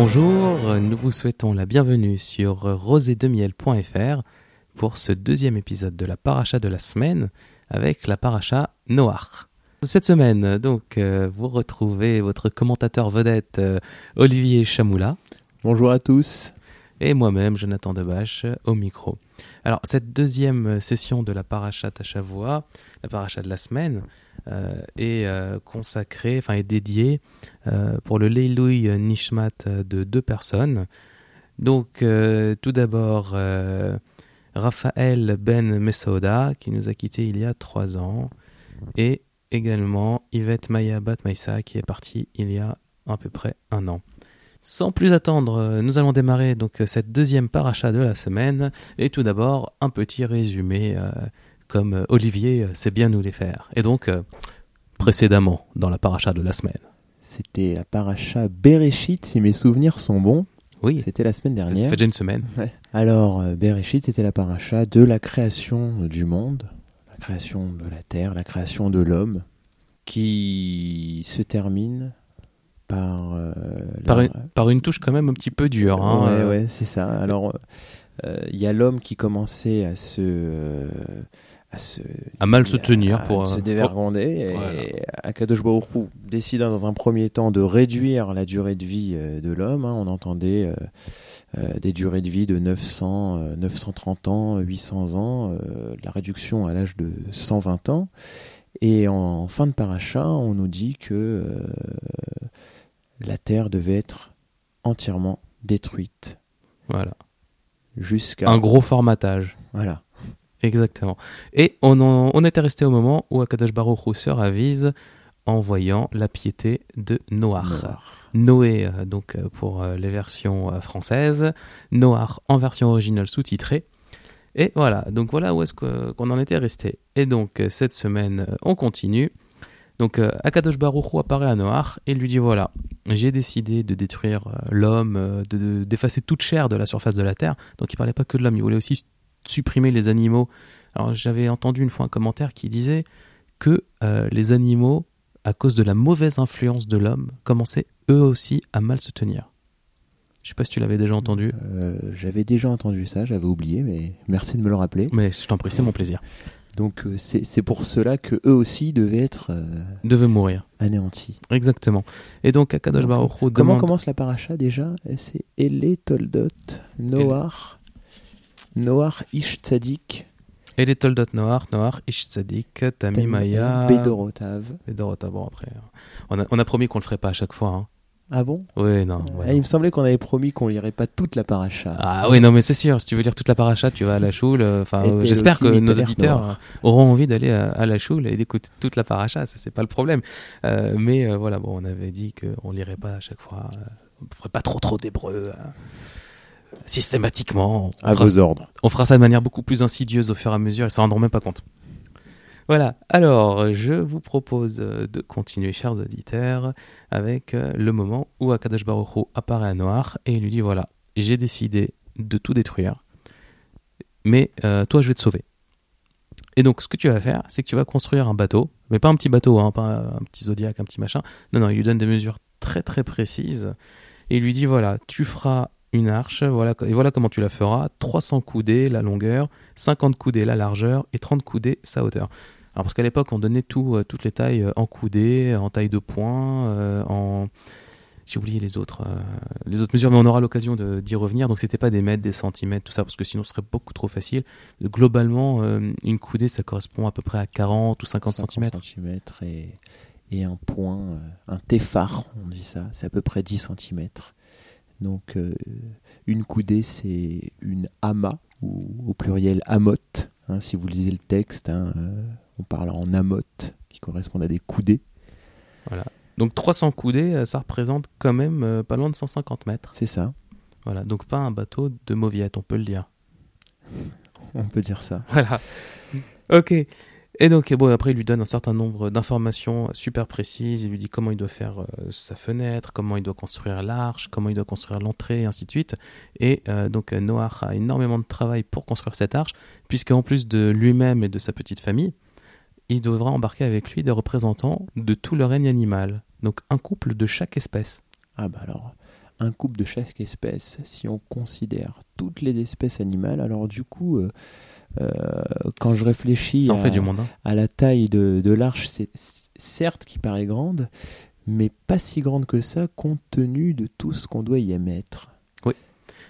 Bonjour, nous vous souhaitons la bienvenue sur rosédemiel.fr pour ce deuxième épisode de la paracha de la semaine avec la paracha Noach. Cette semaine, donc, euh, vous retrouvez votre commentateur vedette euh, Olivier Chamoula. Bonjour à tous. Et moi-même, Jonathan Debache, au micro. Alors, cette deuxième session de la paracha Tachavua, la paracha de la semaine, est consacrée, enfin est dédiée pour le Leilouï Nishmat de deux personnes. Donc, tout d'abord, Raphaël Ben Mesouda, qui nous a quittés il y a trois ans, et également Yvette Maya Batmaïsa, qui est partie il y a à peu près un an. Sans plus attendre, nous allons démarrer donc cette deuxième paracha de la semaine, et tout d'abord un petit résumé, euh, comme Olivier sait bien nous les faire. Et donc, euh, précédemment, dans la paracha de la semaine. C'était la paracha Bereshit, si mes souvenirs sont bons. Oui. C'était la semaine dernière. Ça fait déjà une semaine. Alors, euh, Bereshit, c'était la paracha de la création du monde, la création de la terre, la création de l'homme, qui se termine par, euh, par, une, par, une, touche quand même un petit peu dure. Hein, ouais, euh. ouais c'est ça. Alors, il y a l'homme qui commençait à se à, mal se tenir pour se dévergonder. et Akadosh Baruch décida dans un premier temps de réduire la durée de vie euh, de l'homme hein. on entendait euh, euh, des durées de vie de 900 930 ans 800 ans la réduction à l'âge de 120 ans. Et en, fin de paracha on nous dit que la terre devait être entièrement détruite. Voilà. Jusqu'à un gros formatage. Voilà Exactement. Et on, on était resté au moment où Akadash Baruch Hu avise en voyant la piété de Noach. Noé, euh, donc euh, pour euh, les versions françaises, Noach en version originale sous-titrée. Et voilà, donc voilà où est-ce qu'on en était resté. Et donc cette semaine, on continue. Donc Akadosh Baruch apparaît à Noach et lui dit voilà, j'ai décidé de détruire l'homme, d'effacer toute chair de la surface de la terre. Donc il parlait pas que de l'homme, il voulait aussi supprimer les animaux. Alors j'avais entendu une fois un commentaire qui disait que euh, les animaux, à cause de la mauvaise influence de l'homme, commençaient eux aussi à mal se tenir. Je sais pas si tu l'avais déjà entendu. Euh, j'avais déjà entendu ça, j'avais oublié, mais merci de me le rappeler. Mais je t'en prie, c'est mon plaisir. Donc euh, c'est pour cela que eux aussi devaient être devaient mourir, anéantis. Exactement. Et donc Akadosh Baruch Hu Comment commence la paracha déjà? C'est Elé Toldot Noach Noach Ish Tzadik. Et les Toldot Noach, Noach Ish Tzadik, Tamimaya. Bedorotav. Bedorotav, bon après. On a, on a promis qu'on le ferait pas à chaque fois. Hein. Ah bon? Oui, non. Ah, il me semblait qu'on avait promis qu'on lirait pas toute la paracha. Ah oui, non, mais c'est sûr. Si tu veux lire toute la paracha, tu vas à la choule. Enfin, j'espère que nos auditeurs auront envie d'aller à, la choule et d'écouter toute la paracha. Ça, c'est pas le problème. Euh, mais euh, voilà, bon, on avait dit qu'on lirait pas à chaque fois. Euh, on ferait pas trop trop d'hébreu. Hein systématiquement. À vos ordres. On fera ça de manière beaucoup plus insidieuse au fur et à mesure, et ça ne rendront même pas compte. Voilà, alors je vous propose de continuer, chers auditeurs, avec euh, le moment où Akadosh Baruch apparaît à Noir et il lui dit voilà, j'ai décidé de tout détruire, mais euh, toi je vais te sauver. Et donc ce que tu vas faire, c'est que tu vas construire un bateau, mais pas un petit bateau, hein, pas un petit zodiaque, un petit machin. Non, non, il lui donne des mesures très très précises et il lui dit voilà, tu feras une arche, voilà, et voilà comment tu la feras 300 coudées la longueur, 50 coudées la largeur et 30 coudées sa hauteur. Alors parce qu'à l'époque on donnait tout, euh, toutes les tailles euh, en coudées, en taille de poing, euh, en j'ai oublié les autres, les autres mesures, mais on aura l'occasion d'y revenir. Donc c'était pas des mètres, des centimètres, tout ça, parce que sinon ce serait beaucoup trop facile. Globalement, une coudée, ça correspond à peu près à 40 ou 50, 50 centimètres. et, et un point, un téphare, on dit ça, c'est à peu près 10 centimètres. Donc euh, une coudée, c'est une ama, ou au pluriel amotte. Hein, si vous lisez le texte, hein, euh, on parle en amotte, qui correspond à des coudées. Voilà. Donc 300 coudées, euh, ça représente quand même pas loin de 150 mètres. C'est ça. Voilà, donc pas un bateau de mauviette, on peut le dire. On peut dire ça. Voilà. Ok. Et donc, bon, après, il lui donne un certain nombre d'informations super précises. Il lui dit comment il doit faire euh, sa fenêtre, comment il doit construire l'arche, comment il doit construire l'entrée, et ainsi de suite. Et euh, donc, Noah a énormément de travail pour construire cette arche, puisqu'en plus de lui-même et de sa petite famille, il devra embarquer avec lui des représentants de tout le règne animal. Donc, un couple de chaque espèce. Ah, bah alors, un couple de chaque espèce. Si on considère toutes les espèces animales, alors du coup, euh, euh, quand je réfléchis Ça en à, fait du monde. hein. à la taille de, de l'arche, c'est certes qui paraît grande, mais pas si grande que ça compte tenu de tout ce qu'on doit y émettre. Oui.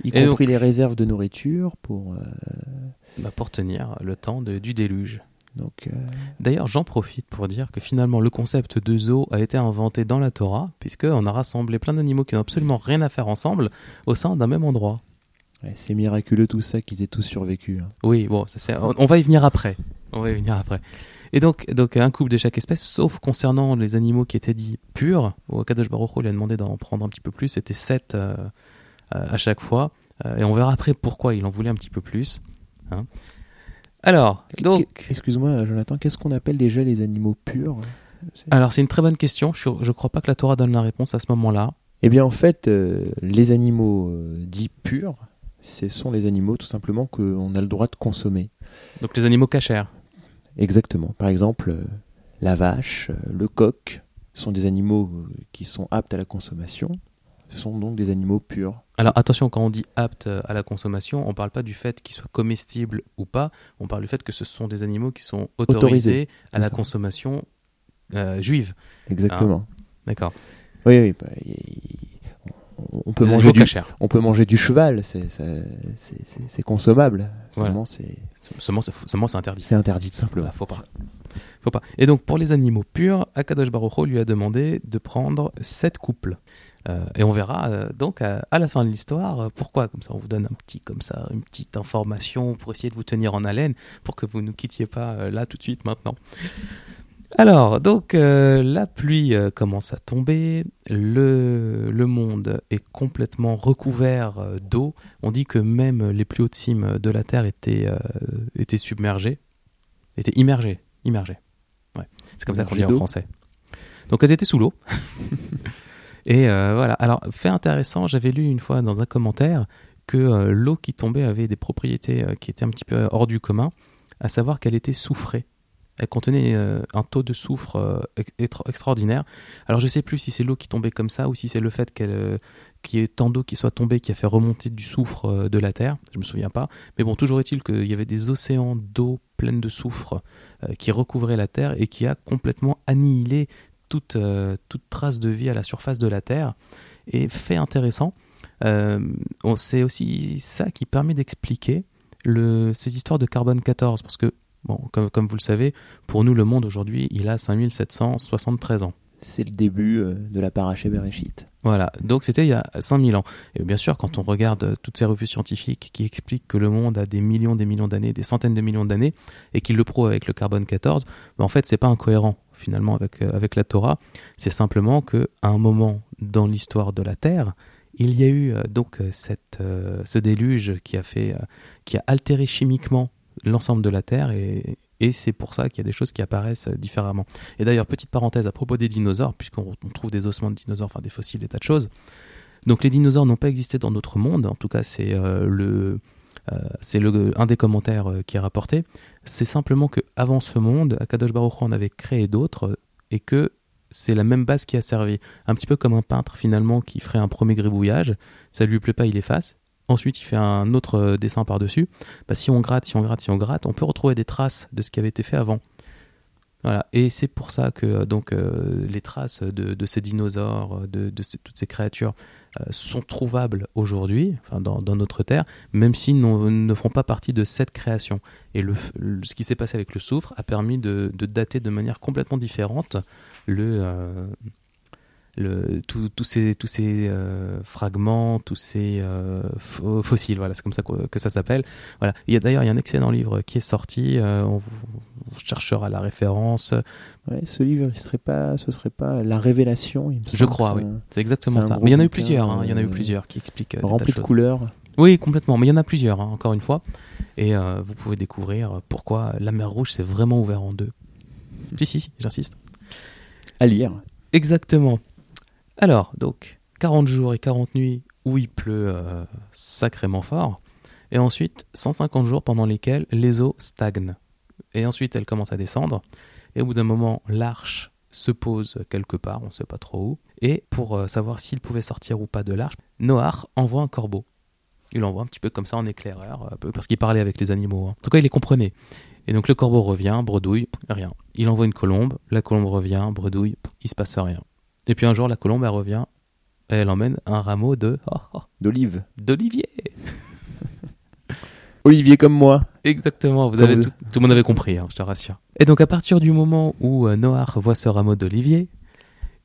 Y Et compris les réserves de nourriture pour. euh, Bah, pour tenir le temps de- du déluge. donc, euh, D'ailleurs, j'en profite pour dire que finalement, le concept de zoo a été inventé dans la Torah, puisqu'on a rassemblé plein d'animaux qui n'ont absolument rien à faire ensemble au sein d'un même endroit. Ouais, c'est miraculeux tout ça qu'ils aient tous survécu. hein. Oui, bon, ça, on, on va y venir après. On va y venir après. Et donc, donc un couple de chaque espèce, sauf concernant les animaux qui étaient dits purs, où Kadosh Baruch Hu lui a demandé d'en prendre un petit peu plus, c'était 7 à chaque fois. Euh, et on verra après pourquoi il en voulait un petit peu plus. hein. Alors, donc, Excuse-moi, Jonathan, qu'est-ce qu'on appelle déjà les animaux purs alors c'est une très bonne question. Je ne crois pas que la Torah donne la réponse à ce moment-là. Eh bien, en fait, euh, les animaux euh, dits purs, ce sont les animaux tout simplement qu'on a le droit de consommer. Donc les animaux cachers. Exactement. Par exemple, euh, la vache, euh, le coq sont des animaux euh, qui sont aptes à la consommation. Ce sont donc des animaux purs. Alors attention, quand on dit apte euh, à la consommation, on ne parle pas du fait qu'ils soient comestibles ou pas, on parle du fait que ce sont des animaux qui sont autorisés Autorisés, à la ça. consommation euh, juive. Exactement. D'accord. Oui, oui. bah, y- y- on- peut Des manger du, on peut manger du cheval. C'est, consommable. Voilà. Seulement, c'est, Seulement, c'est seulement, c'est interdit. c'est interdit tout simplement. Voilà, faut pas. Faut pas. Et donc, pour les animaux purs, Akadosh Baruch lui a demandé de prendre sept couples. Euh, et on verra euh, donc à, à la fin de l'histoire euh, pourquoi. Comme ça, on vous donne un petit, comme ça, une petite information pour essayer de vous tenir en haleine, pour que vous ne quittiez pas là tout de suite maintenant. Alors, donc, euh, la pluie euh, commence à tomber, le, le monde est complètement recouvert euh, d'eau. On dit que même les plus hautes cimes de la Terre étaient, étaient submergées, étaient immergées. immergées. Ouais. C'est comme ça qu'on dit en français. Donc, elles étaient sous l'eau. Et voilà. Alors, fait intéressant, j'avais lu une fois dans un commentaire que l'eau qui tombait avait des propriétés qui étaient un petit peu hors du commun, à savoir qu'elle était soufrée. Elle contenait euh, un taux de soufre euh, ex- extra- extraordinaire. Alors je sais plus si c'est l'eau qui tombait comme ça ou si c'est le fait qu'elle, euh, qu'il y ait tant d'eau qui soit tombée qui a fait remonter du soufre de la terre. Je me souviens pas. Mais bon, toujours est-il qu'il y avait des océans d'eau pleine de soufre qui recouvraient la terre et qui a complètement annihilé toute, trace de vie à la surface de la terre. Et fait intéressant, c'est aussi ça qui permet d'expliquer ces histoires de carbone 14 parce que Bon, comme, comme vous le savez, pour nous, le monde aujourd'hui, il a 5773 ans. C'est le début euh, de la paraché Bereshit. Voilà, donc c'était il y a 5000 ans. Et bien sûr, quand on regarde euh, toutes ces revues scientifiques qui expliquent que le monde a des millions, des millions d'années, des centaines de millions d'années, et qu'ils le prouvent avec le carbone 14, ben en fait, c'est pas incohérent finalement avec, euh, avec la Torah. C'est simplement que à un moment dans l'histoire de la Terre, il y a eu donc cette, euh, ce déluge qui a fait, euh, qui a altéré chimiquement l'ensemble de la Terre et, c'est pour ça qu'il y a des choses qui apparaissent différemment. Et d'ailleurs, petite parenthèse à propos des dinosaures, puisqu'on on trouve des ossements de dinosaures, enfin des fossiles, des tas de choses. Donc les dinosaures n'ont pas existé dans notre monde, en tout cas c'est euh, euh, le un des commentaires euh, qui est rapporté. C'est simplement que avant ce monde, Akadosh Baruch en avait créé d'autres et que c'est la même base qui a servi. Un petit peu comme un peintre finalement qui ferait un premier gribouillage, ça lui plaît pas, il efface. Ensuite, il fait un autre euh, dessin par-dessus. Bah, si on gratte, si on gratte, si on gratte, on peut retrouver des traces de ce qui avait été fait avant. Et c'est pour ça que euh, donc euh, les traces de, ces dinosaures, de, toutes ces créatures sont trouvables aujourd'hui, enfin dans, notre terre, même n'ont- ne font pas partie de cette création. Et ce qui s'est passé avec le soufre a permis de, dater de manière complètement différente le, le, tout- ces, tous ces euh, fragments, tous ces euh, fo- fossiles, voilà, c'est comme ça que, que ça s'appelle. Voilà. Il y a d'ailleurs il y a un excellent livre qui est sorti, euh, on, cherchera la référence. Ouais, ce livre, il serait pas, ce serait pas la révélation. Il me Je semble crois, que oui. c'est exactement ça. Mais il y en a eu plusieurs, hein, il y en a eu euh, plusieurs qui expliquent. Rempli de couleurs. Oui, complètement. Mais il y en a plusieurs, hein, encore une fois. Et euh, vous pouvez découvrir pourquoi la mer Rouge s'est vraiment ouverte en deux. Si, si, si, j'insiste. À lire. Exactement. Alors, donc, 40 jours et 40 nuits où il pleut euh, sacrément fort. Et ensuite, 150 jours pendant lesquels les eaux stagnent. Et ensuite, elles commencent à descendre. Et au bout d'un moment, l'arche se pose quelque part, on ne sait pas trop où, et pour euh, savoir s'il pouvait sortir ou pas de l'arche, Noah envoie un corbeau. Il envoie un petit peu comme ça en éclaireur, parce qu'il parlait avec les animaux. Hein. En tout cas, il les comprenait. Et donc le corbeau revient, bredouille, rien. Il envoie une colombe, la colombe revient, bredouille, il se passe rien. Et puis un jour, la colombe, elle revient, et elle emmène un rameau de... Oh, oh, D'olive. D'olivier Olivier comme moi. Exactement, vous avez tout, le monde avait compris, hein, je te rassure. Et donc à partir du moment où euh, Noir voit ce rameau d'olivier,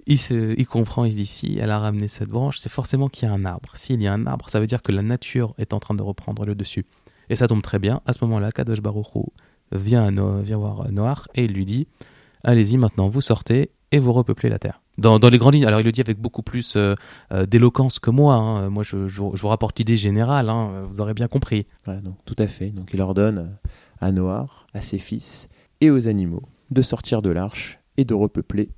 il, se, il comprend, il se dit si elle a ramené cette branche, c'est forcément qu'il y a un arbre. S'il y a un arbre, ça veut dire que la nature est en train de reprendre le dessus. Et ça tombe très bien. À ce moment-là, Kadosh Baruch vient, vient voir Noir et il lui dit Allez-y, maintenant vous sortez et vous repeuplez la terre. Dans, les grandes lignes, alors il le dit avec beaucoup plus euh, euh, d'éloquence que moi. Hein. Moi, je, vous rapporte l'idée générale, hein. vous aurez bien compris. tout à fait. Donc il ordonne à Noir, à ses fils et aux animaux de sortir de l'arche et de repeupler.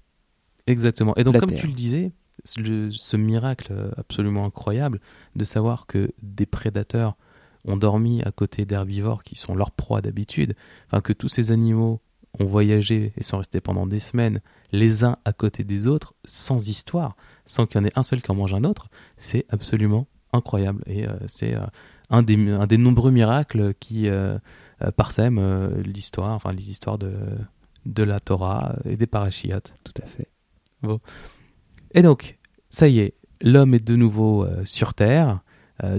Exactement. Et donc, comme tu le disais, ce miracle absolument incroyable de savoir que des prédateurs ont dormi à côté d'herbivores qui sont leurs proies d'habitude, enfin que tous ces animaux ont voyagé et sont restés pendant des semaines les uns à côté des autres sans histoire, sans qu'il y en ait un seul qui en mange un autre, c'est absolument incroyable. Et euh, c'est euh, un, des, un des nombreux miracles qui euh, parsèment l'histoire, enfin les histoires de, de la Torah et des parachiotes. Tout à fait. Bon. Et donc, ça y est, l'homme est de nouveau sur Terre.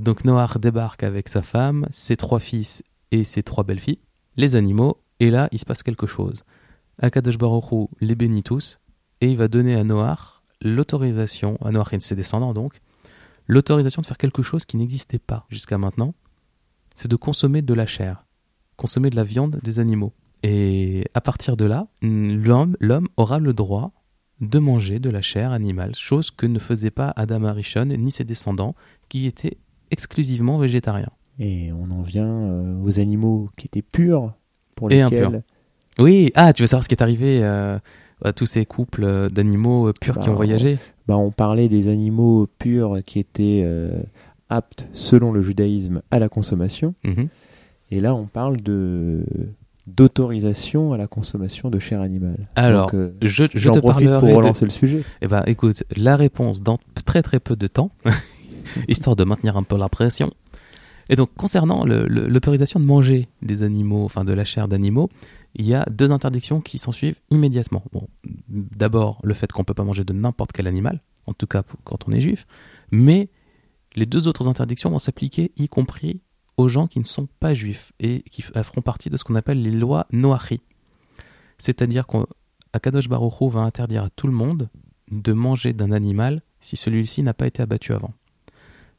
donc Noah débarque avec sa femme, ses trois fils et ses trois belles-filles. Les animaux et là, il se passe quelque chose. Akadosh Baruch les bénit tous, et il va donner à Noach l'autorisation, à Noach et ses descendants donc, l'autorisation de faire quelque chose qui n'existait pas jusqu'à maintenant, c'est de consommer de la chair, consommer de la viande des animaux. Et à partir de là, l'homme, l'homme aura le droit de manger de la chair animale, chose que ne faisait pas Adam Arishon ni ses descendants, qui étaient exclusivement végétariens. Et on en vient euh, aux animaux qui étaient purs, pour lesquels... Oui, ah, tu veux savoir ce qui est arrivé euh, à tous ces couples euh, d'animaux euh, purs qui ont bah, voyagé? bah, On parlait des animaux purs qui étaient aptes, selon le judaïsme, à la consommation. Mhm. Et là, on parle de d'autorisation à la consommation de chair animale. Alors, je, je te profite pour relancer le sujet. Eh ben, écoute, la réponse dans très très peu de temps, histoire de maintenir un peu la pression. Et donc, concernant l'autorisation de manger des animaux, enfin de la chair d'animaux, il y a deux interdictions qui s'en suivent immédiatement. Bon, D'abord, le fait qu'on ne peut pas manger de n'importe quel animal, en tout cas quand on est juif, mais les deux autres interdictions vont s'appliquer y compris aux gens qui ne sont pas juifs et qui feront partie de ce qu'on appelle les lois Noachi. C'est-à-dire qu'Akadosh Baruch va interdire à tout le monde de manger d'un animal si celui-ci n'a pas été abattu avant.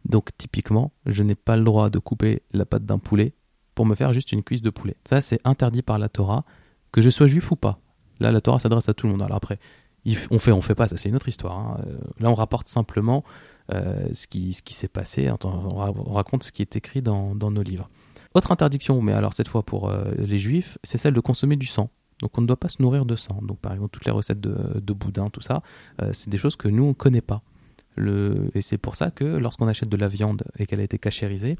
Donc typiquement, je n'ai pas le droit de couper la patte d'un poulet pour me faire juste une cuisse de poulet. Ça, c'est interdit par la Torah, que je sois juif ou pas. Là, la Torah s'adresse à tout le monde. Alors après, on fait, on fait pas, ça c'est une autre histoire. Hein. Euh, là, on rapporte simplement euh, ce qui, ce qui s'est passé, on raconte ce qui est écrit dans, nos livres. Autre interdiction, mais alors cette fois pour euh, les juifs, c'est celle de consommer du sang. Donc on ne doit pas se nourrir de sang. Donc par exemple, toutes les recettes de, boudin, tout ça, c'est des choses que nous, on ne connaît pas. Et c'est pour ça que lorsqu'on achète de la viande et qu'elle a été cachérisée,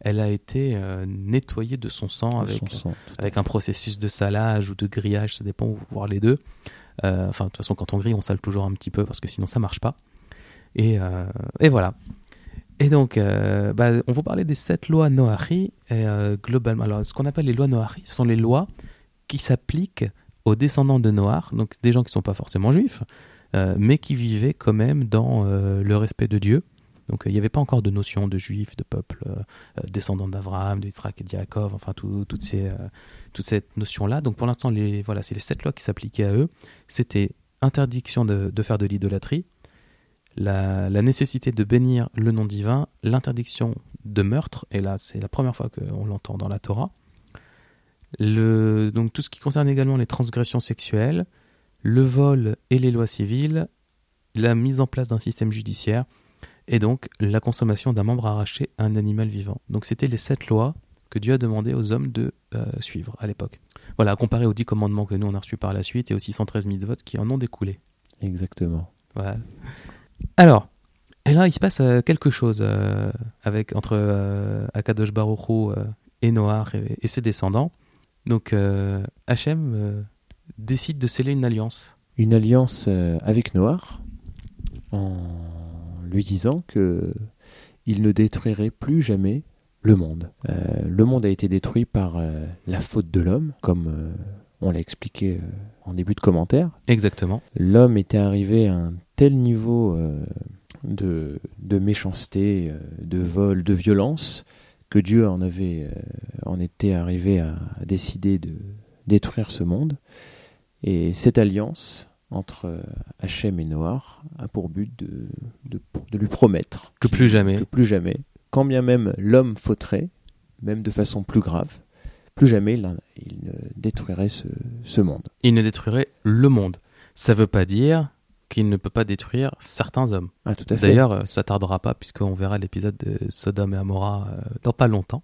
elle a été euh, nettoyée de son sang avec, avec un processus de salage ou de grillage, ça dépend, voir les deux. Euh, enfin, de toute façon, quand on grille, on sale toujours un petit peu parce que sinon ça marche pas. Et, euh, et voilà. Et donc, bah, on vous parlait des sept lois Noachi. Et, globalement, alors, ce qu'on appelle les lois Noachi, ce sont les lois qui s'appliquent aux descendants de Noach, donc des gens qui ne sont pas forcément juifs, mais qui vivaient quand même dans le respect de Dieu donc il n'y avait pas encore de notion de juif, de peuple euh, euh, descendant d'Abraham, d'Israël et de Yaakov, enfin toutes ces, euh, toute cette notion-là. Donc pour l'instant, voilà, c'est les sept lois qui s'appliquaient à eux. C'était interdiction de, faire de l'idolâtrie, la, nécessité de bénir le nom divin, l'interdiction de meurtre, et là c'est la première fois qu'on l'entend dans la Torah. Le, donc tout ce qui concerne également les transgressions sexuelles, le vol et les lois civiles, la mise en place d'un système judiciaire, et donc la consommation d'un membre arraché à un animal vivant. Donc c'était les sept lois que Dieu a demandé aux hommes de euh, suivre à l'époque. Voilà, comparé aux dix commandements que nous on a reçus par la suite et aux 613 mitzvot qui en ont découlé. Exactement. Voilà. Alors, et là il se passe euh, quelque chose euh, avec entre Akadosh Baruch et Noah et, et, ses descendants. Donc Hachem décide de sceller une alliance. une alliance avec Noir en lui disant que il ne détruirait plus jamais le monde. le monde a été détruit par la faute de l'homme, comme on l'a expliqué en début de commentaire. Exactement. L'homme était arrivé à un tel niveau de, de, méchanceté, de vol, de violence, que Dieu en avait euh, en était arrivé à, décider de détruire ce monde. Et cette alliance entre euh, Hachem et Noir a pour but de, de, lui promettre que plus jamais, que plus jamais, quand bien même l'homme fauterait, même de façon plus grave, plus jamais il, ne détruirait ce, ce, monde. Il ne détruirait le monde. Ça ne veut pas dire qu'il ne peut pas détruire certains hommes. Ah, tout à fait. D'ailleurs, euh, ça tardera pas puisqu'on verra l'épisode de Sodome et Amora euh, dans pas longtemps.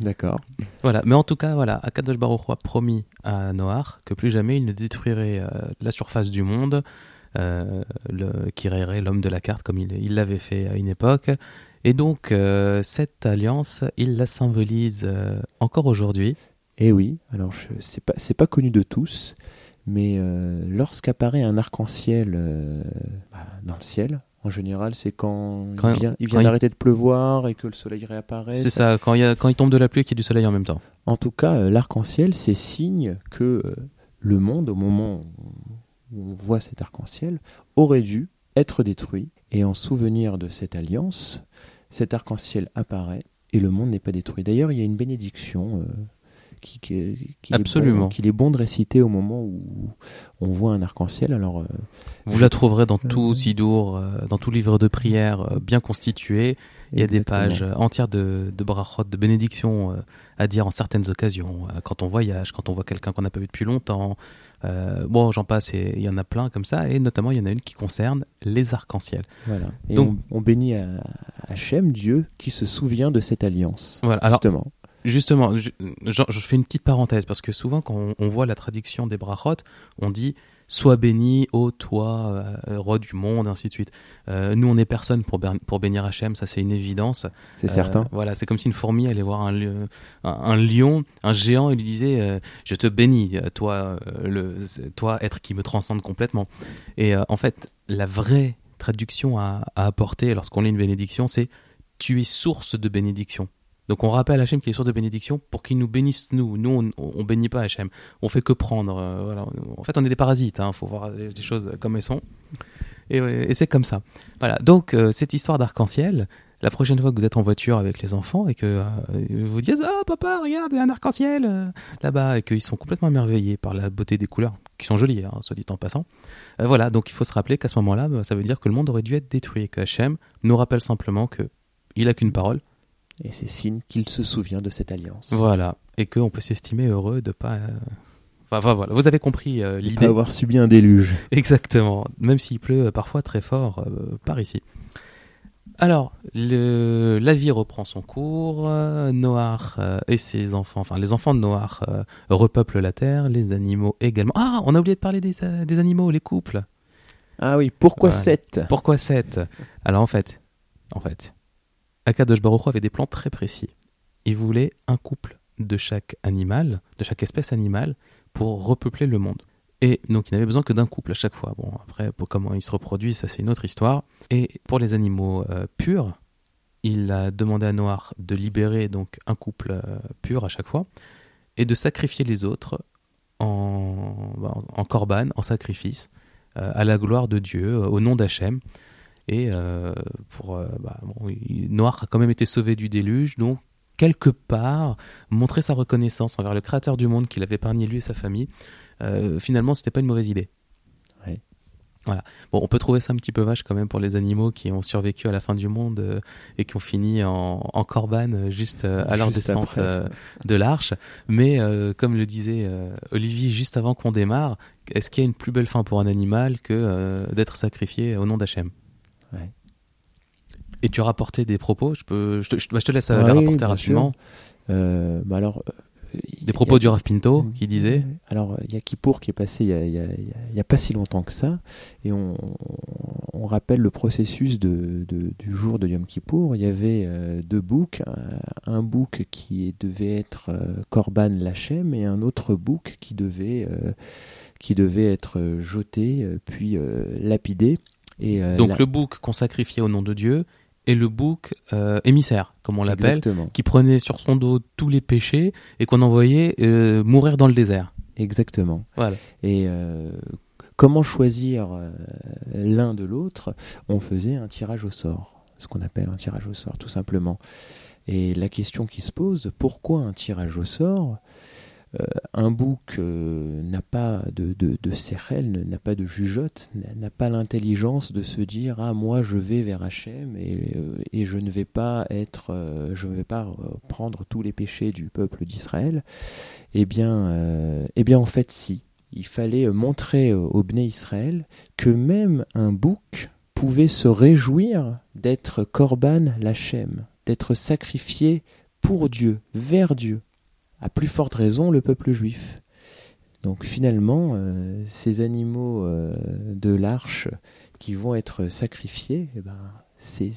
D'accord. Voilà, mais en tout cas, voilà, Akadosh Baruch a promis à Noach que plus jamais il ne détruirait euh, la surface du monde, le, qui rayerait l'homme de la carte comme il l'avait fait à une époque. Et donc, cette alliance, il la symbolise encore aujourd'hui. Eh oui, alors c'est pas, pas connu de tous, mais euh, lorsqu'apparaît un arc-en-ciel euh, bah, dans le ciel, en général, c'est quand, il vient, d'arrêter de pleuvoir et que le soleil réapparaît. C'est ça, quand, il quand il tombe de la pluie et qu'il y a du soleil en même temps. En tout cas, euh, l'arc-en-ciel, c'est signe que le monde, au moment où on voit cet arc-en-ciel, aurait dû être détruit. Et en souvenir de cette alliance, cet arc-en-ciel apparaît et le monde n'est pas détruit. D'ailleurs, il y a une bénédiction qui, Absolument. qu'il est bon de réciter au moment où on voit un arc-en-ciel. Alors, euh, vous la trouverez dans tout euh, Sidour, euh, dans tout livre de prière bien constitué. Il y a des pages entières de, de brachot, de bénédictions à dire en certaines occasions, quand on voyage, quand on voit quelqu'un qu'on n'a pas vu depuis longtemps. bon, j'en passe, il y en a plein comme ça, et notamment il y en a une qui concerne les arcs-en-ciel. Voilà. Et Donc, on, bénit à Hachem, Dieu, qui se souvient de cette alliance. Voilà. Justement. Justement, je, fais une petite parenthèse parce que souvent quand on, voit la traduction des brachot, on dit Sois béni, ô toi, euh, roi du monde, ainsi de suite. Euh, nous, on n'est personne pour, pour bénir Hachem, ça c'est une évidence. C'est certain. Euh, voilà, c'est comme si une fourmi allait voir un, un, lion, un géant, et lui disait Je te bénis, toi, le, toi, être qui me transcende complètement. Et en fait, la vraie traduction à, à apporter lorsqu'on lit une bénédiction, c'est Tu es source de bénédiction. Donc on rappelle Hachem qu'il est source de bénédiction pour qu'il nous bénisse nous. Nous, on, ne bénit pas Hachem. On fait que prendre. Euh, en fait, on est des parasites. Il hein. faut voir les choses comme elles sont. Et, c'est comme ça. Voilà. Donc euh, cette histoire d'arc-en-ciel, la prochaine fois que vous êtes en voiture avec les enfants et que euh, vous dites ah papa regarde il y a un arc-en-ciel là-bas et qu'ils sont complètement émerveillés par la beauté des couleurs qui sont jolies, hein, soit dit en passant. voilà. Donc il faut se rappeler qu'à ce moment-là, ça veut dire que le monde aurait dû être détruit et que Hachem nous rappelle simplement que il a qu'une parole et c'est signe qu'il se souvient de cette alliance. Voilà, et qu'on peut s'estimer heureux de pas. Euh, enfin, voilà, vous avez compris euh, l'idée. Avoir subi un déluge. Exactement, même s'il pleut parfois très fort euh, par ici. Alors, le... la vie reprend son cours. Noir et ses enfants, enfin les enfants de Noir, repeuplent la terre, les animaux également. Ah, on a oublié de parler des, des animaux, les couples. Ah oui, pourquoi sept? Pourquoi sept? Alors en fait, en fait, Akadosh Baruch avait des plans très précis. Il voulait un couple de chaque animal, de chaque espèce animale, pour repeupler le monde. Et donc il n'avait besoin que d'un couple à chaque fois. Bon, après, pour comment ils se reproduisent, ça c'est une autre histoire. Et pour les animaux euh, purs, il a demandé à Noir de libérer donc un couple euh, pur à chaque fois et de sacrifier les autres en, bah, en corban, en sacrifice, euh, à la gloire de Dieu, au nom d'Hachem. Et euh, pour euh, bah, Noir a quand même été sauvé du déluge, donc quelque part montrer sa reconnaissance envers le Créateur du monde qu'il avait épargné lui et sa famille. Euh, finalement, c'était pas une mauvaise idée. Voilà. Bon, on peut trouver ça un petit peu vache quand même pour les animaux qui ont survécu à la fin du monde et qui ont fini en, en corban juste à leur descente de l'arche. Mais comme le disait Olivier juste avant qu'on démarre, est-ce qu'il y a une plus belle fin pour un animal que d'être sacrifié au nom d'Hachem? Et tu as rapporté des propos, je, peux, je, te, je te laisse euh, les rapporter rapidement. Euh, bah alors, euh, des propos du Rav Pinto qui disait Alors, il y a Kippour qui est passé il n'y a, pas si longtemps que ça, et on, on rappelle le processus de, du jour de Yom Kippour. Il y avait deux boucs, un, bouc qui devait être Korban Lachem et un autre bouc qui devait qui devait être jeté puis lapidé. Et, Donc le bouc qu'on sacrifiait au nom de Dieu et le bouc émissaire, comme on l'appelle, qui prenait sur son dos tous les péchés et qu'on envoyait mourir dans le désert. Exactement. Voilà. Et comment choisir l'un de l'autre? On faisait un tirage au sort, ce qu'on appelle un tirage au sort, tout simplement. Et la question qui se pose, pourquoi un tirage au sort? euh, un bouc euh, n'a pas de, de, n'a pas de jugeote, n'a pas l'intelligence de se dire ah moi je vais vers Hachem et, euh, je ne vais pas être, je ne vais pas prendre tous les péchés du peuple d'Israël. Eh bien, eh bien en fait si, il fallait montrer au Bné Israël que même un bouc pouvait se réjouir d'être korban lachem, d'être sacrifié pour Dieu, vers Dieu, à plus forte raison le peuple juif. Donc finalement, euh, ces animaux euh, de l'arche qui vont être sacrifiés, eh ben, c'est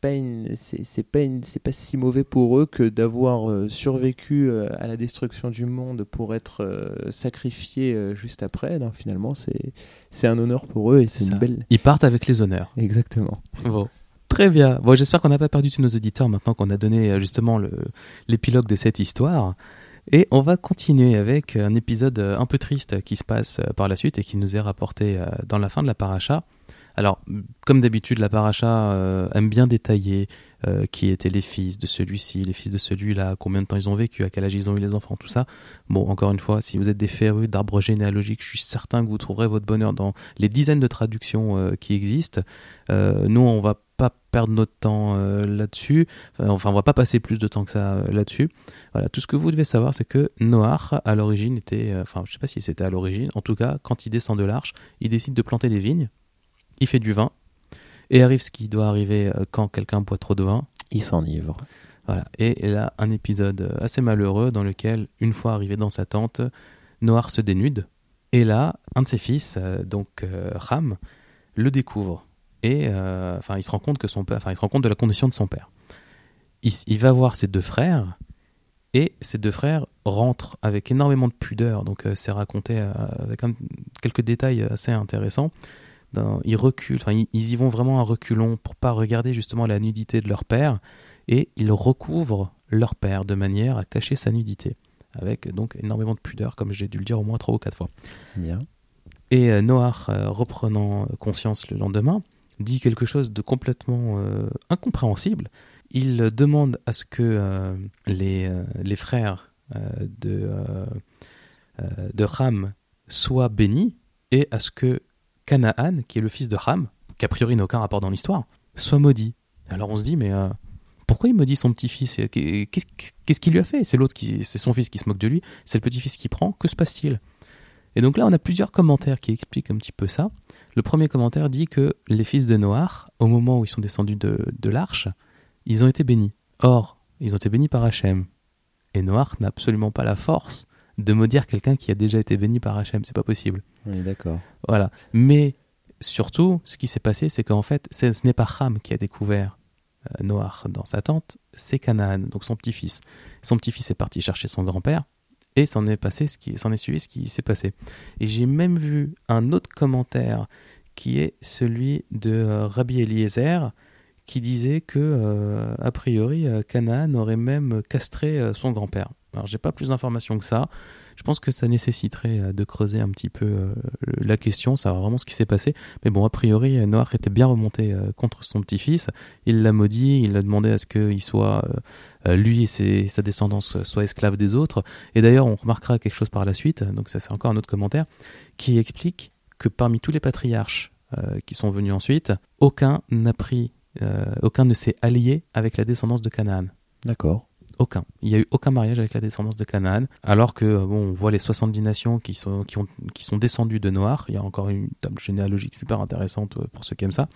pas c'est pas c'est pas si mauvais pour eux que d'avoir euh, survécu à la destruction du monde pour être sacrifiés juste après. Non, finalement, c'est c'est un honneur pour eux et c'est une belle. Ils partent avec les honneurs. Exactement. Bon. Très bien. Bon, j'espère qu'on n'a pas perdu tous nos auditeurs maintenant qu'on a donné euh, justement l'épilogue de cette histoire. Et on va continuer avec un épisode euh, un peu triste qui se passe euh, par la suite et qui nous est rapporté dans la fin de la paracha. Alors, comme d'habitude, la paracha aime bien détailler qui étaient les fils de celui-ci, les fils de celui-là, combien de temps ils ont vécu, à quel âge ils ont eu les enfants, tout ça. Bon, encore une fois, si vous êtes des férus d'arbres généalogiques, je suis certain que vous trouverez votre bonheur dans les dizaines de traductions qui existent. nous, on va pas perdre notre temps euh, là-dessus. Enfin, on va pas passer plus de temps que ça euh, là-dessus. Voilà, tout ce que vous devez savoir, c'est que Noach, à l'origine, était. Euh, enfin, je sais pas si c'était à l'origine. En tout cas, quand il descend de l'arche, il décide de planter des vignes. Il fait du vin. Et arrive ce qui doit arriver quand quelqu'un boit trop de vin. Il s'enivre. Voilà. Et, là, un épisode assez malheureux dans lequel, une fois arrivé dans sa tente, Noach se dénude. Et là, un de ses fils, donc Ram, le découvre et euh, il se rend compte que son père, enfin il se rend compte de la condition de son père. Il, va voir ses deux frères et ses deux frères rentrent avec énormément de pudeur. Donc euh, c'est raconté euh, avec quelques détails assez intéressants. Ils reculent, enfin ils, y vont vraiment à reculons pour pas regarder justement la nudité de leur père et ils recouvrent leur père de manière à cacher sa nudité avec donc énormément de pudeur comme j'ai dû le dire au moins trois ou quatre fois. Bien. Et Noach, reprenant conscience le lendemain, dit quelque chose de complètement euh, incompréhensible. Il demande à ce que euh, les, euh, les, frères de, de Ram soient bénis et à ce que Canaan, qui est le fils de Ram, qui a priori n'a aucun rapport dans l'histoire, soit maudit. Alors on se dit, mais pourquoi il maudit son petit-fils Qu'est-ce qu'il lui a fait? C'est l'autre qui, c'est son fils qui se moque de lui, c'est le petit-fils qui prend. Que se passe-t-il? Et donc là, on a plusieurs commentaires qui expliquent un petit peu ça. Le premier commentaire dit que les fils de Noach, au moment où ils sont descendus de, l'arche, ils ont été bénis. Or, ils ont été bénis par Hachem. Et Noach n'a absolument pas la force de maudire quelqu'un qui a déjà été béni par Hachem. C'est pas possible. Oui, d'accord. Voilà. Mais surtout, ce qui s'est passé, c'est qu'en fait, ce n'est pas Ham qui a découvert euh, dans sa tente, c'est Canaan, donc son petit-fils. Son petit-fils est parti chercher son grand-père, et s'en est passé ce qui s'en est suivi ce qui s'est passé. Et j'ai même vu un autre commentaire qui est celui de euh, Rabbi Eliezer qui disait que euh, a priori euh, Canaan aurait même castré son grand-père. Alors j'ai pas plus d'informations que ça. Je pense que ça nécessiterait de creuser un petit peu la question, savoir vraiment ce qui s'est passé. Mais bon, a priori, Noir était bien remonté contre son petit-fils. Il l'a maudit, il a demandé à ce qu'il soit euh, lui et sa descendance soient esclaves des autres. Et d'ailleurs, on remarquera quelque chose par la suite, donc ça c'est encore un autre commentaire, qui explique que parmi tous les patriarches euh, qui sont venus ensuite, aucun n'a pris, euh, aucun ne s'est allié avec la descendance de Canaan. D'accord. Aucun. Il n'y a eu aucun mariage avec la descendance de Canaan, alors que bon, on voit les 70 nations qui sont, qui, ont, qui sont descendues de Noir. Il y a encore une table généalogique super intéressante pour ceux qui aiment ça.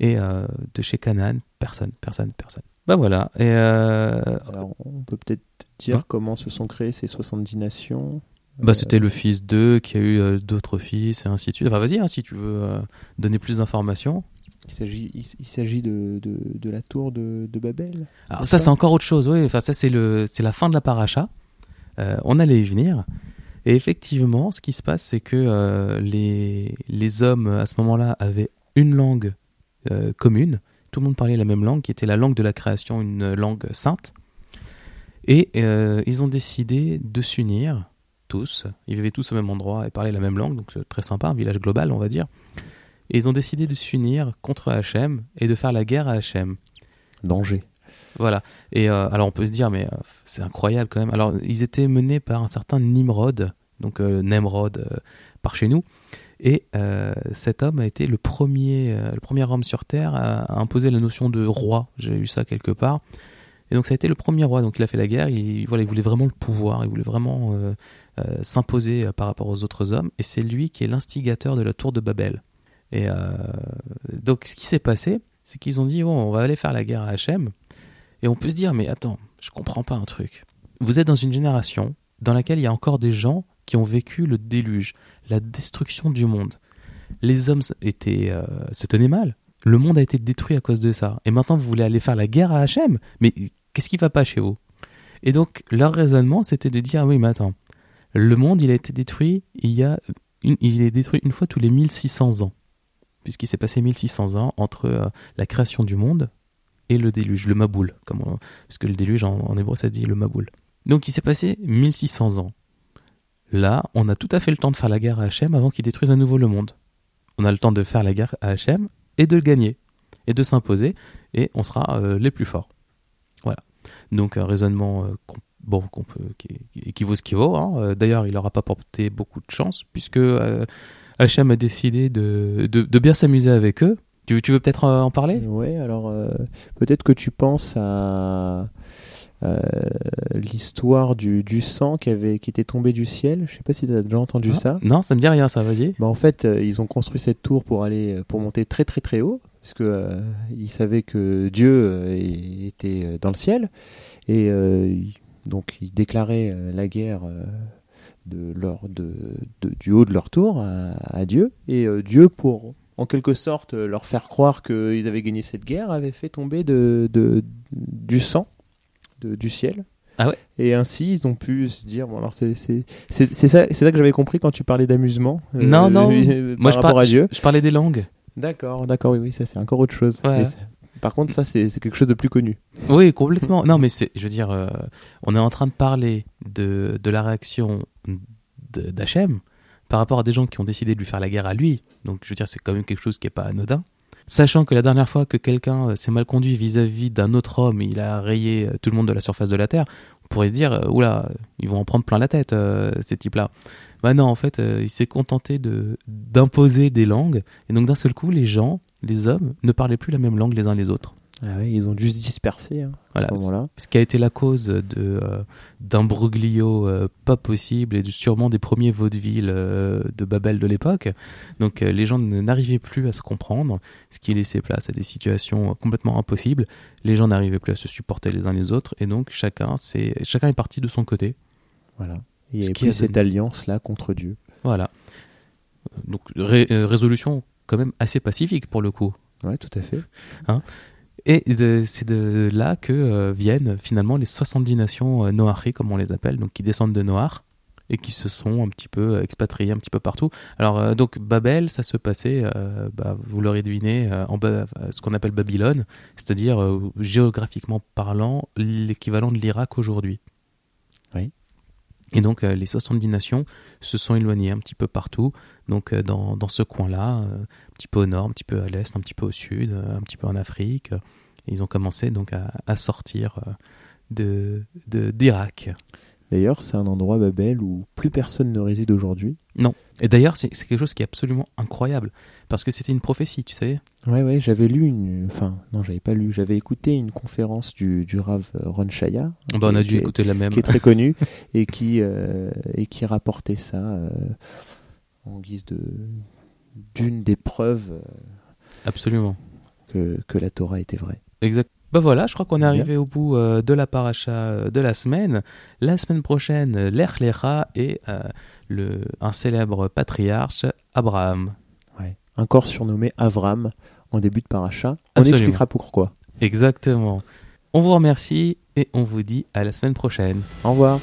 Et de chez Canaan, personne, personne, personne. Bah voilà. Et euh, Alors, on peut peut-être dire comment se sont créées ces 70 nations. Bah, euh, c'était le fils d'eux qui a eu euh, d'autres fils et ainsi de suite. Enfin, vas-y, hein, si tu veux donner plus d'informations. Il s'agit, il, s'agit de, de, de, la tour de, de Babel. Alors ça, c'est encore autre chose. Oui, enfin ça c'est le, c'est la fin de la paracha. on allait y venir. Et effectivement, ce qui se passe, c'est que euh, les, les hommes à ce moment-là avaient une langue euh, commune. Tout le monde parlait la même langue, qui était la langue de la création, une langue sainte. Et euh, ils ont décidé de s'unir, tous. Ils vivaient tous au même endroit et parlaient la même langue, donc c'est très sympa, un village global, on va dire. Et ils ont décidé de s'unir contre Hachem et de faire la guerre à Hachem. Danger. Voilà. Et euh, alors on peut se dire, mais euh, c'est incroyable quand même. Alors ils étaient menés par un certain Nimrod, donc euh, Nemrod euh, par chez nous. Et cet homme a été le premier, le premier homme sur Terre à, à imposer la notion de roi. J'ai lu ça quelque part. Et donc ça a été le premier roi. Donc il a fait la guerre. Il, voilà, il voulait vraiment le pouvoir. Il voulait vraiment s'imposer par rapport aux autres hommes. Et c'est lui qui est l'instigateur de la tour de Babel. Et euh, donc ce qui s'est passé, c'est qu'ils ont dit on va aller faire la guerre à Hachem. Et on peut se dire mais attends, je comprends pas un truc. Vous êtes dans une génération dans laquelle il y a encore des gens qui ont vécu le déluge, la destruction du monde. Les hommes étaient, euh, se tenaient mal. Le monde a été détruit à cause de ça. Et maintenant, vous voulez aller faire la guerre à Hachem Mais qu'est-ce qui va pas chez vous? Et donc, leur raisonnement, c'était de dire oui, mais attends, le monde, il a été détruit il y a il est détruit une fois tous les 1600 ans. Puisqu'il s'est passé 1600 ans entre euh, la création du monde et le déluge, le Maboul. Comme parce que le déluge, en, hébreu, ça se dit le Maboul. Donc, il s'est passé 1600 ans. Là, on a tout à fait le temps de faire la guerre à Hachem avant qu'il détruise à nouveau le monde. On a le temps de faire la guerre à Hachem et de le gagner, et de s'imposer, et on sera euh, les plus forts. Voilà. Donc un raisonnement euh, qui, vaut ce qu'il vaut. hein. D'ailleurs, il n'aura pas porté beaucoup de chance, puisque Hachem a décidé de, de, de bien s'amuser avec eux. Tu, veux- tu veux peut-être euh, en parler? Ouais, alors euh, peut-être que tu penses à euh, l'histoire du, du sang qui, avait, qui était tombé du ciel. Je sais pas si tu as déjà entendu Ah, ça. Non, ça me dit rien, ça, vas-y. Bah, en fait, euh, ils ont construit cette tour pour aller pour monter très très très haut, parce que ils savaient que Dieu était dans le ciel, et donc ils déclaraient la guerre de leur de, de- du haut de leur tour à, à Dieu, et euh, Dieu pour en quelque sorte euh, leur faire croire qu'ils avaient gagné cette guerre avait fait tomber de, de- du sang de- du ciel. Ah ouais Et ainsi, ils ont pu se dire bon alors c'est ça c'est ça que j'avais compris quand tu parlais d'amusement. euh, Non, non. par Moi, je, par- à Dieu. je, je parlais des langues. D'accord, d'accord, oui, oui, ça c'est encore autre chose. Ouais. Par contre, ça c'est quelque chose de plus connu. Oui, complètement. Non, mais je veux dire, euh, on est en train de parler de, la réaction d'Hachem par rapport à des gens qui ont décidé de lui faire la guerre à lui. Donc, je veux dire, c'est quand même quelque chose qui est pas anodin. Sachant que la dernière fois que quelqu'un euh, s'est mal conduit vis-à-vis d'un autre homme, il a rayé euh, tout le monde de la surface de la Terre, on pourrait se dire, oula, ils vont en prendre plein la tête, ces types-là. Bah non, en fait, il s'est contenté de d'imposer des langues, et donc d'un seul coup, les gens, les hommes, ne parlaient plus la même langue les uns les autres. Ah oui, ils ont dû se disperser hein, Voilà, à ce moment-là. ce qui a été la cause de euh, d'un broglio euh, pas possible et de- sûrement des premiers vaudevilles euh, de Babel de l'époque. Donc les gens n'arrivaient plus à se comprendre, ce qui laissait place à des situations complètement impossibles. Les gens n'arrivaient plus à se supporter les uns les autres et donc chacun c'est chacun est parti de son côté. Voilà. Il y Ce avait qui plus a cette alliance là contre Dieu. Voilà. Donc ré- résolution quand même assez pacifique pour le coup. Ouais, tout à fait. Et de- c'est de là que euh, viennent finalement les 70 nations euh, Noachri, comme on les appelle, donc qui descendent de Noach et qui se sont un petit peu expatriés un petit peu partout. Alors euh, donc Babel, ça se passait, euh, bah, vous l'aurez deviné, euh, en Ba- ce qu'on appelle Babylone, c'est-à-dire géographiquement parlant l'équivalent de l'Irak aujourd'hui. Oui. Et donc euh, les 70 nations se sont éloignées un petit peu partout, donc euh, dans, dans ce coin-là, euh, un petit peu au nord, un petit peu à l'est, un petit peu au sud, euh, un petit peu en Afrique. Et ils ont commencé donc à, à sortir de d'Irak. D'ailleurs, c'est un endroit Babel où plus personne ne réside aujourd'hui. Et d'ailleurs, c'est quelque chose qui est absolument incroyable, parce que c'était une prophétie, tu savais Ouais, ouais, j'avais lu une. Enfin, non, j'avais pas lu. J'avais écouté une conférence du, du Rav Ron Shaya. On a dû est- écouter la même. Qui est très connu et qui, euh, et qui rapportait ça euh, en guise de d'une des preuves euh, Absolument. que, que la Torah était vraie. Exact. Bah voilà, je crois qu'on est arrivé au bout euh, de la paracha de la semaine. La semaine prochaine, Lecha et euh, le, un célèbre patriarche, Abraham. Un corps surnommé Avram en début de paracha. On expliquera pourquoi. Exactement. On vous remercie et on vous dit à la semaine prochaine. Au revoir.